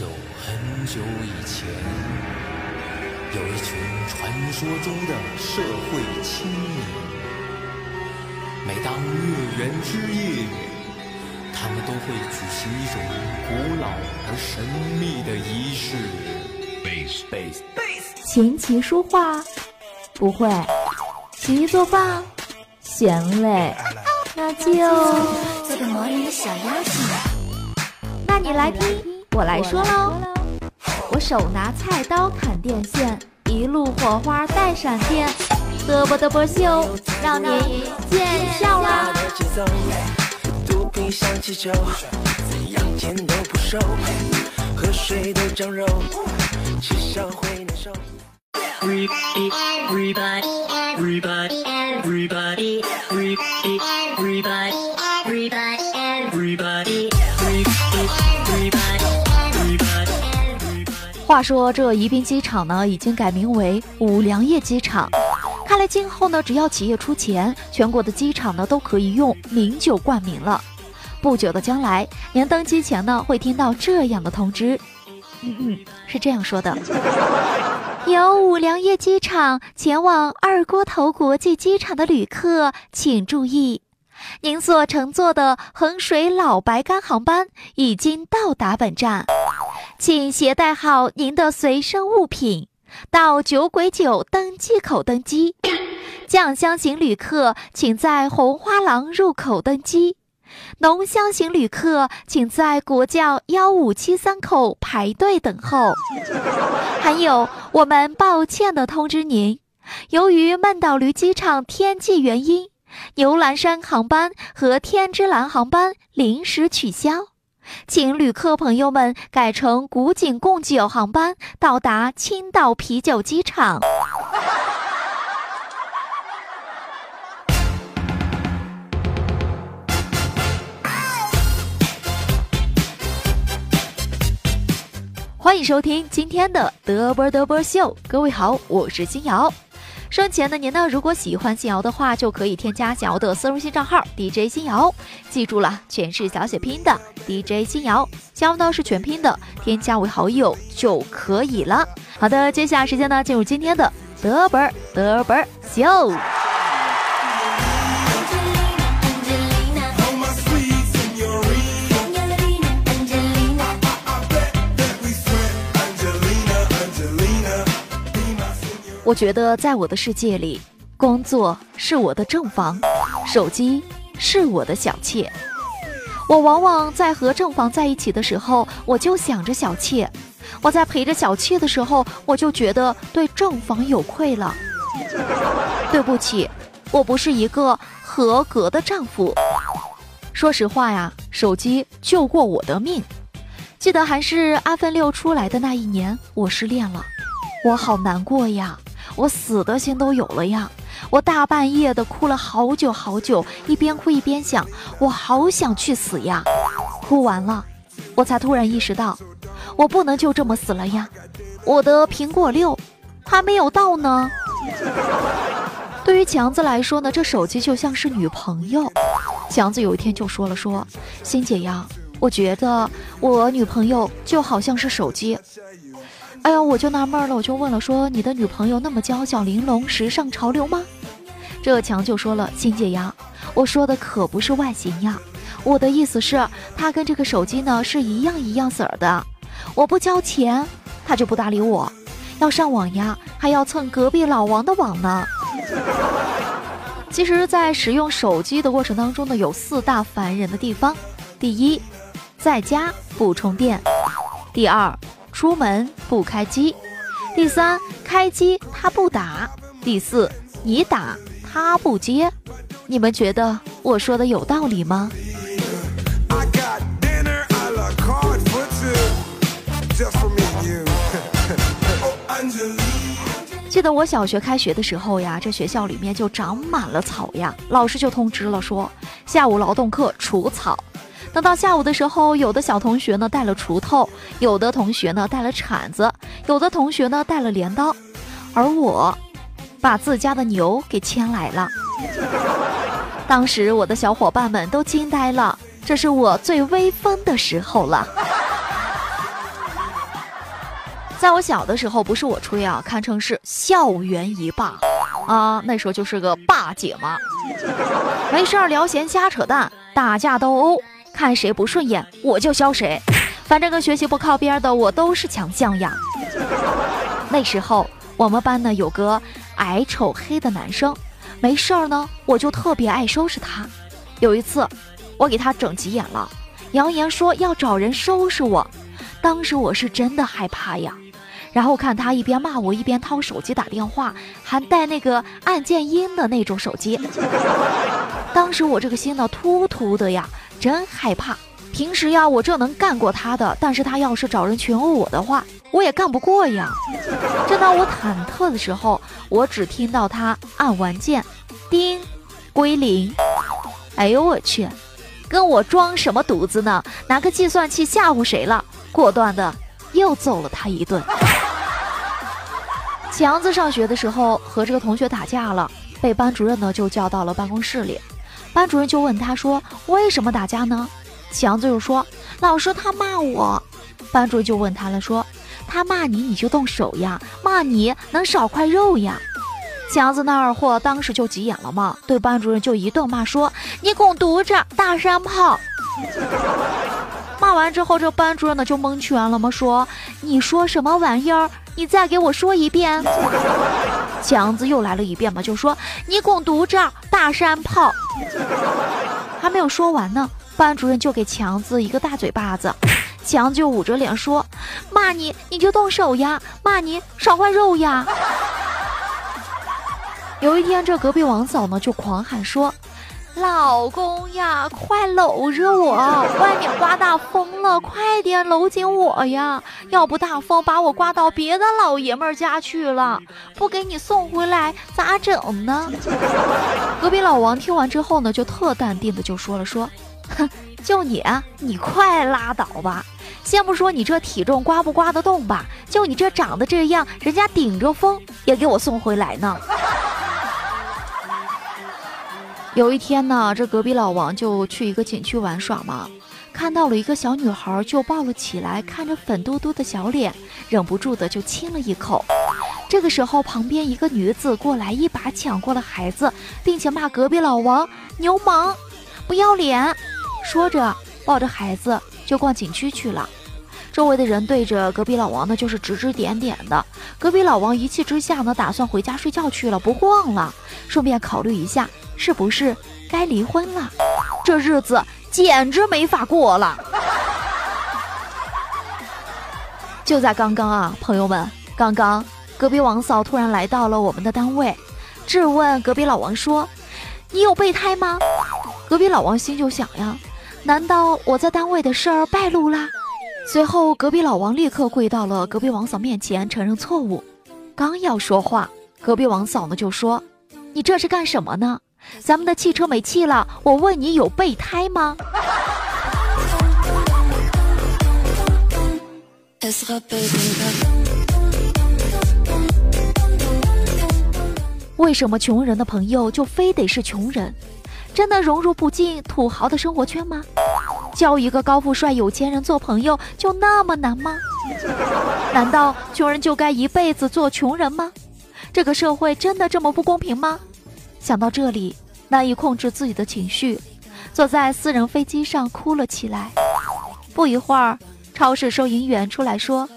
久很久以前，有一群传说中的社会青年。每当月圆之夜，他们都会举行一种古老而神秘的仪式。Base base base，琴棋书画不会，洗衣做饭嫌累，那就做个魔人的小妖精。那你来听，我来说喽。我手拿菜刀砍电线，一路火花带闪电，嘚啵嘚啵秀，让你见笑啦。肚皮像气球，怎样减都不瘦，喝水都长肉，吃少会难受。Everybody, everybody, everybody, everybody, everybody, 话说这宜宾机场呢，已经改名为五粮液机场。看来今后呢，只要企业出钱，全国的机场呢都可以用名酒冠名了。不久的将来，您登机前呢会听到这样的通知，嗯嗯，是这样说的：由五粮液机场前往二锅头国际机场的旅客，请注意，您所乘坐的衡水老白干航班已经到达本站。请携带好您的随身物品，到酒鬼酒登机口登机。酱香型旅客请在红花廊入口登机，浓香型旅客请在国窖幺五七三口排队等候。还有，我们抱歉地通知您，由于曼岛驴机场天气原因，牛栏山航班和天之蓝航班临时取消。请旅客朋友们改乘古井贡酒航班到达青岛啤酒机场。欢迎收听今天的德波德波秀，各位好，我是金瑶。生前的您呢？如果喜欢新瑶的话，就可以添加新瑶的私人信账号 DJ 新瑶，记住了，全是小写拼的 DJ 新瑶，新瑶呢是全拼的，添加为好友就可以了。好的，接下来时间呢，进入今天的德本德本秀。我觉得，在我的世界里，工作是我的正房，手机是我的小妾。我往往在和正房在一起的时候，我就想着小妾；我在陪着小妾的时候，我就觉得对正房有愧了。对不起，我不是一个合格的丈夫。说实话呀，手机救过我的命。记得还是阿芬六出来的那一年，我失恋了，我好难过呀。我死的心都有了呀！我大半夜的哭了好久好久，一边哭一边想，我好想去死呀！哭完了，我才突然意识到，我不能就这么死了呀！我的苹果六还没有到呢。对于强子来说呢，这手机就像是女朋友。强子有一天就说了：“说，欣姐呀，我觉得我女朋友就好像是手机。”哎呀，我就纳闷了，我就问了，说你的女朋友那么娇小玲珑、时尚潮流吗？这强就说了，欣姐呀，我说的可不是外形呀，我的意思是，她跟这个手机呢是一样一样色儿的。我不交钱，她就不搭理我；要上网呀，还要蹭隔壁老王的网呢。其实，在使用手机的过程当中呢，有四大烦人的地方：第一，在家不充电；第二，出门不开机。第三开机他不打。第四你打他不接。你们觉得我说的有道理吗？记得我小学开学的时候呀这学校里面就长满了草呀。老师就通知了说下午劳动课除草。等到下午的时候有的小同学呢带了锄头有的同学呢带了铲子，有的同学呢带了镰刀，而我，把自家的牛给牵来了。当时我的小伙伴们都惊呆了，这是我最威风的时候了。在我小的时候，不是我吹啊，堪称是校园一霸啊！那时候就是个霸姐嘛，没事儿聊闲瞎扯淡，打架斗殴，看谁不顺眼我就削谁，反正跟学习不靠边的我都是强项呀。那时候我们班呢有个矮丑黑的男生，没事儿呢我就特别爱收拾他。有一次我给他整急眼了，扬言说要找人收拾我，当时我是真的害怕呀。然后看他一边骂我，一边掏手机打电话，还带那个按键音的那种手机。当时我这个心呢突突的呀，真害怕。平时呀，我这能干过他的，但是他要是找人群殴我的话，我也干不过呀。正当我忐忑的时候，我只听到他按完键，叮，归零。哎呦我去，跟我装什么犊子呢？拿个计算器吓唬谁了？果断的又揍了他一顿。强子上学的时候和这个同学打架了，被班主任呢就叫到了办公室里。班主任就问他说：“为什么打架呢？”强子就说：“老师他骂我。”班主任就问他了，说：“他骂你你就动手呀，骂你能少块肉呀？”强子那二货当时就急眼了嘛，对班主任就一顿骂说：“你滚犊子，大山炮！”骂完之后，这班主任呢就蒙圈了嘛，说：“你说什么玩意儿？”你再给我说一遍，强子又来了一遍嘛，就说你滚犊子，大山炮！还没有说完呢，班主任就给强子一个大嘴巴子，强子就捂着脸说：“骂你你就动手呀，骂你少块肉呀。”有一天，这隔壁王嫂呢就狂喊说。老公呀，快搂着我！外面刮大风了，快点搂紧我呀！要不大风把我刮到别的老爷们家去了，不给你送回来咋整呢？隔壁老王听完之后呢，就特淡定的就说了说，哼 就你，你快拉倒吧！先不说你这体重刮不刮得动吧，就你这长得这样，人家顶着风也给我送回来呢。有一天呢，这隔壁老王就去一个景区玩耍嘛，看到了一个小女孩，就抱了起来，看着粉嘟嘟的小脸，忍不住的就亲了一口。这个时候，旁边一个女子过来，一把抢过了孩子，并且骂隔壁老王流氓，不要脸。说着，抱着孩子就逛景区去了。周围的人对着隔壁老王呢，就是指指点点的。隔壁老王一气之下呢，打算回家睡觉去了，不逛了，顺便考虑一下。是不是该离婚了？这日子简直没法过了。就在刚刚啊，朋友们，刚刚隔壁王嫂突然来到了我们的单位，质问隔壁老王说：“你有备胎吗？”隔壁老王心就想呀，难道我在单位的事儿败露啦？随后，隔壁老王立刻跪到了隔壁王嫂面前承认错误。刚要说话，隔壁王嫂呢就说：“你这是干什么呢？”咱们的汽车没气了，我问你有备胎吗？为什么穷人的朋友就非得是穷人？真的融入不进土豪的生活圈吗？交一个高富帅有钱人做朋友就那么难吗？难道穷人就该一辈子做穷人吗？这个社会真的这么不公平吗？想到这里，难以控制自己的情绪，坐在私人飞机上哭了起来。不一会儿，超市收银员出来说：“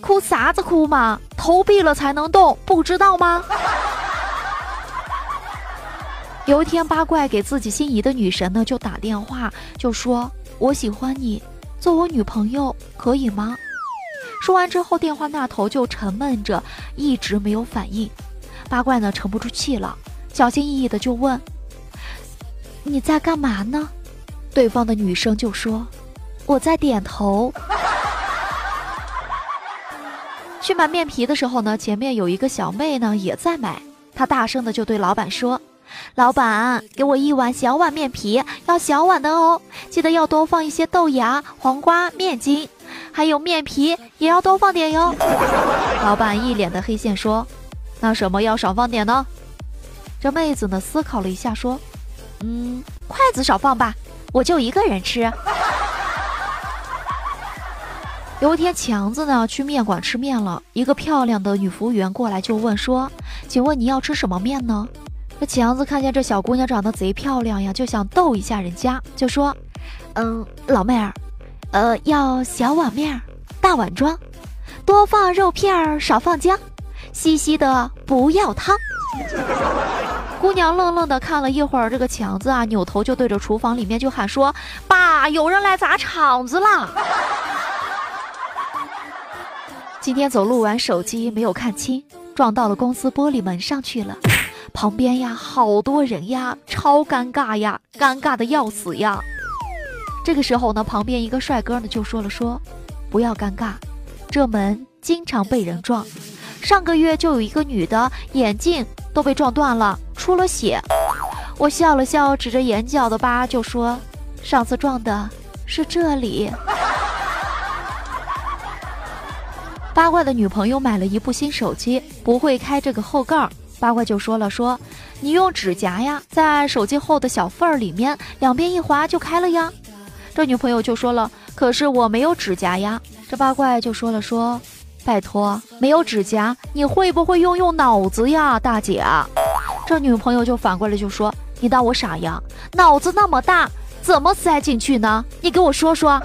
哭啥子哭嘛？投币了才能动，不知道吗？”有一天，八怪给自己心仪的女神呢就打电话，就说：“我喜欢你，做我女朋友可以吗？”说完之后，电话那头就沉闷着，一直没有反应。八怪呢沉不住气了。小心翼翼的就问：“你在干嘛呢？”对方的女生就说：“我在点头。”去买面皮的时候呢，前面有一个小妹呢也在买，她大声的就对老板说：“老板，给我一碗小碗面皮，要小碗的哦，记得要多放一些豆芽、黄瓜、面筋，还有面皮也要多放点哟。”老板一脸的黑线说：“那什么要少放点呢？”这妹子呢思考了一下说：“嗯，筷子少放吧，我就一个人吃。”有一天，强子呢去面馆吃面了，一个漂亮的女服务员过来就问说：“请问你要吃什么面呢？”这强子看见这小姑娘长得贼漂亮呀，就想逗一下人家，就说：“嗯，老妹儿，呃，要小碗面，大碗装，多放肉片儿，少放姜，稀稀的不要汤。”姑娘愣愣的看了一会儿，这个强子啊，扭头就对着厨房里面就喊说：“爸，有人来砸场子了！”今天走路玩手机没有看清，撞到了公司玻璃门上去了。旁边呀，好多人呀，超尴尬呀，尴尬的要死呀。这个时候呢，旁边一个帅哥呢就说了说：“不要尴尬，这门经常被人撞。上个月就有一个女的眼镜都被撞断了，出了血。”我笑了笑，指着眼角的疤就说：“上次撞的是这里。”八卦的女朋友买了一部新手机，不会开这个后盖，八卦就说了说，你用指甲呀，在手机后的小缝儿里面两边一划就开了呀。这女朋友就说了，可是我没有指甲呀。这八怪就说了说，拜托，没有指甲，你会不会用用脑子呀，大姐？这女朋友就反过来就说，你当我傻呀？脑子那么大，怎么塞进去呢？你给我说说。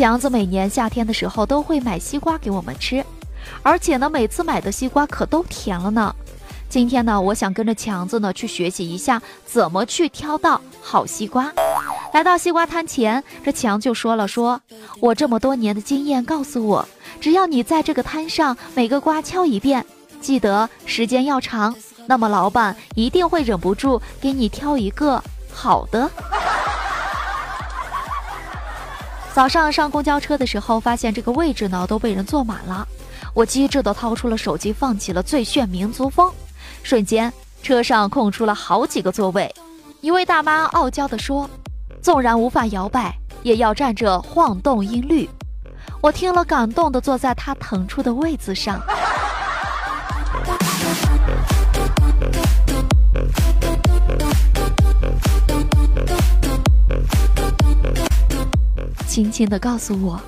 强子每年夏天的时候都会买西瓜给我们吃，而且呢，每次买的西瓜可都甜了呢。今天呢，我想跟着强子呢去学习一下怎么去挑到好西瓜。来到西瓜摊前，这强就说了：“说我这么多年的经验告诉我，只要你在这个摊上每个瓜敲一遍，记得时间要长。”那么老板一定会忍不住给你挑一个好的。早上上公交车的时候，发现这个位置呢都被人坐满了，我机智的掏出了手机，放起了最炫民族风，瞬间车上空出了好几个座位。一位大妈傲娇地说：“纵然无法摇摆，也要站着晃动音律。”我听了感动的坐在她腾出的位子上。轻轻的告诉我，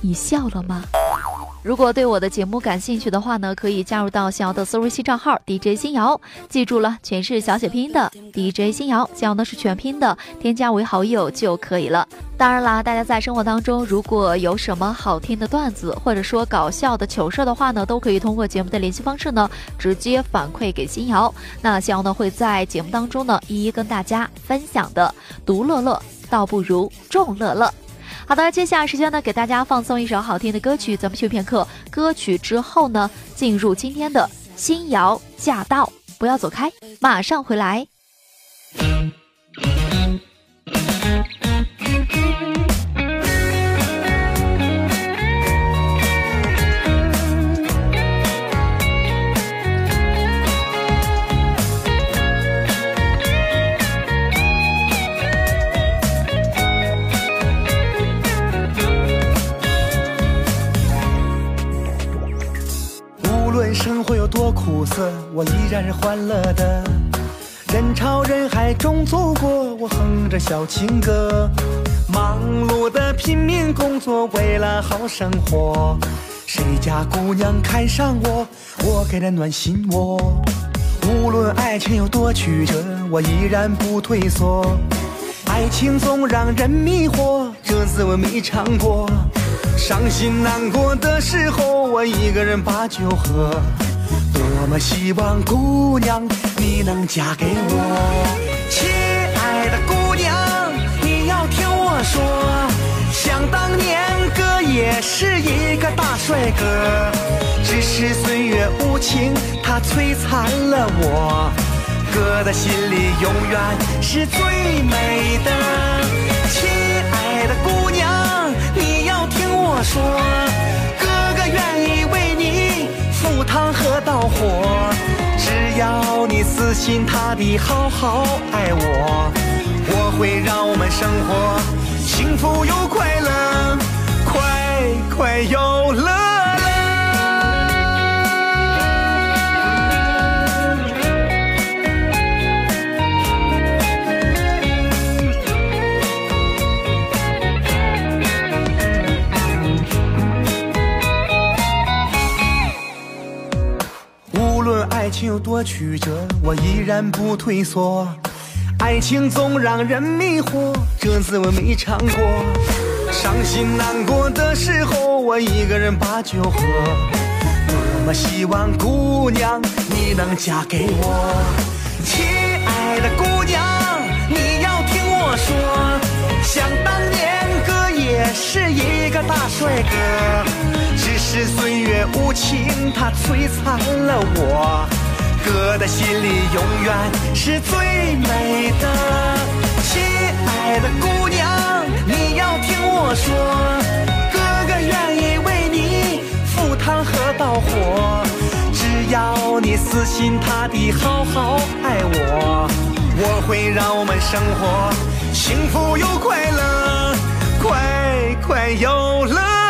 你笑了吗？如果对我的节目感兴趣的话呢，可以加入到小的私微信账号 DJ 新瑶，记住了，全是小写拼音的 DJ 新瑶，瑶呢是全拼的，添加为好友就可以了。当然啦，大家在生活当中如果有什么好听的段子，或者说搞笑的糗事的话呢，都可以通过节目的联系方式呢，直接反馈给新瑶。那新瑶呢会在节目当中呢，一一跟大家分享的。独乐乐倒不如众乐乐。好的，接下来时间呢，给大家放送一首好听的歌曲，咱们休片刻。歌曲之后呢，进入今天的新瑶驾到，不要走开，马上回来。我依然是欢乐的。人潮人海中走过，我哼着小情歌。忙碌的拼命工作，为了好生活。谁家姑娘看上我，我给她暖心窝。无论爱情有多曲折，我依然不退缩。爱情总让人迷惑，这滋味没尝过。伤心难过的时候，我一个人把酒喝。多么希望姑娘你能嫁给我，亲爱的姑娘，你要听我说，想当年哥也是一个大帅哥。只是岁月无情，它摧残了我。哥的心里永远是最美的。亲爱的姑娘，你要听我说，哥哥愿意为你赴汤和蹈火，只要你死心塌地好好爱我，我会让我们生活幸福又快乐，快快又有多曲折，我依然不退缩。爱情总让人迷惑，这滋味没尝过。伤心难过的时候，我一个人把酒喝。多么希望姑娘你能嫁给我，亲爱的姑娘，你要听我说，想当年哥也是一个大帅哥，只是岁月无情，它摧残了我。哥的心里永远是最美的，亲爱的姑娘，你要听我说，哥哥愿意为你赴汤和蹈火，只要你死心塌地好好爱我，我会让我们生活幸福又快乐，快快又乐。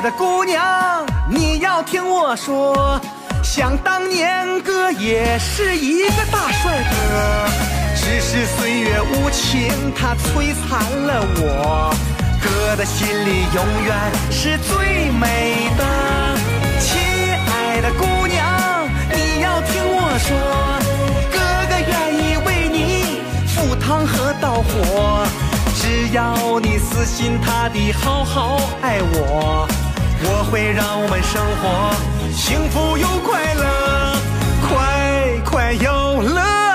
的姑娘，你要听我说，想当年哥也是一个大帅哥，只是岁月无情，它摧残了我。哥的心里永远是最美的，亲爱的姑娘，你要听我说，哥哥愿意为你赴汤和蹈火。只要你死心塌地好好爱我，我会让我们生活幸福又快乐快快又乐。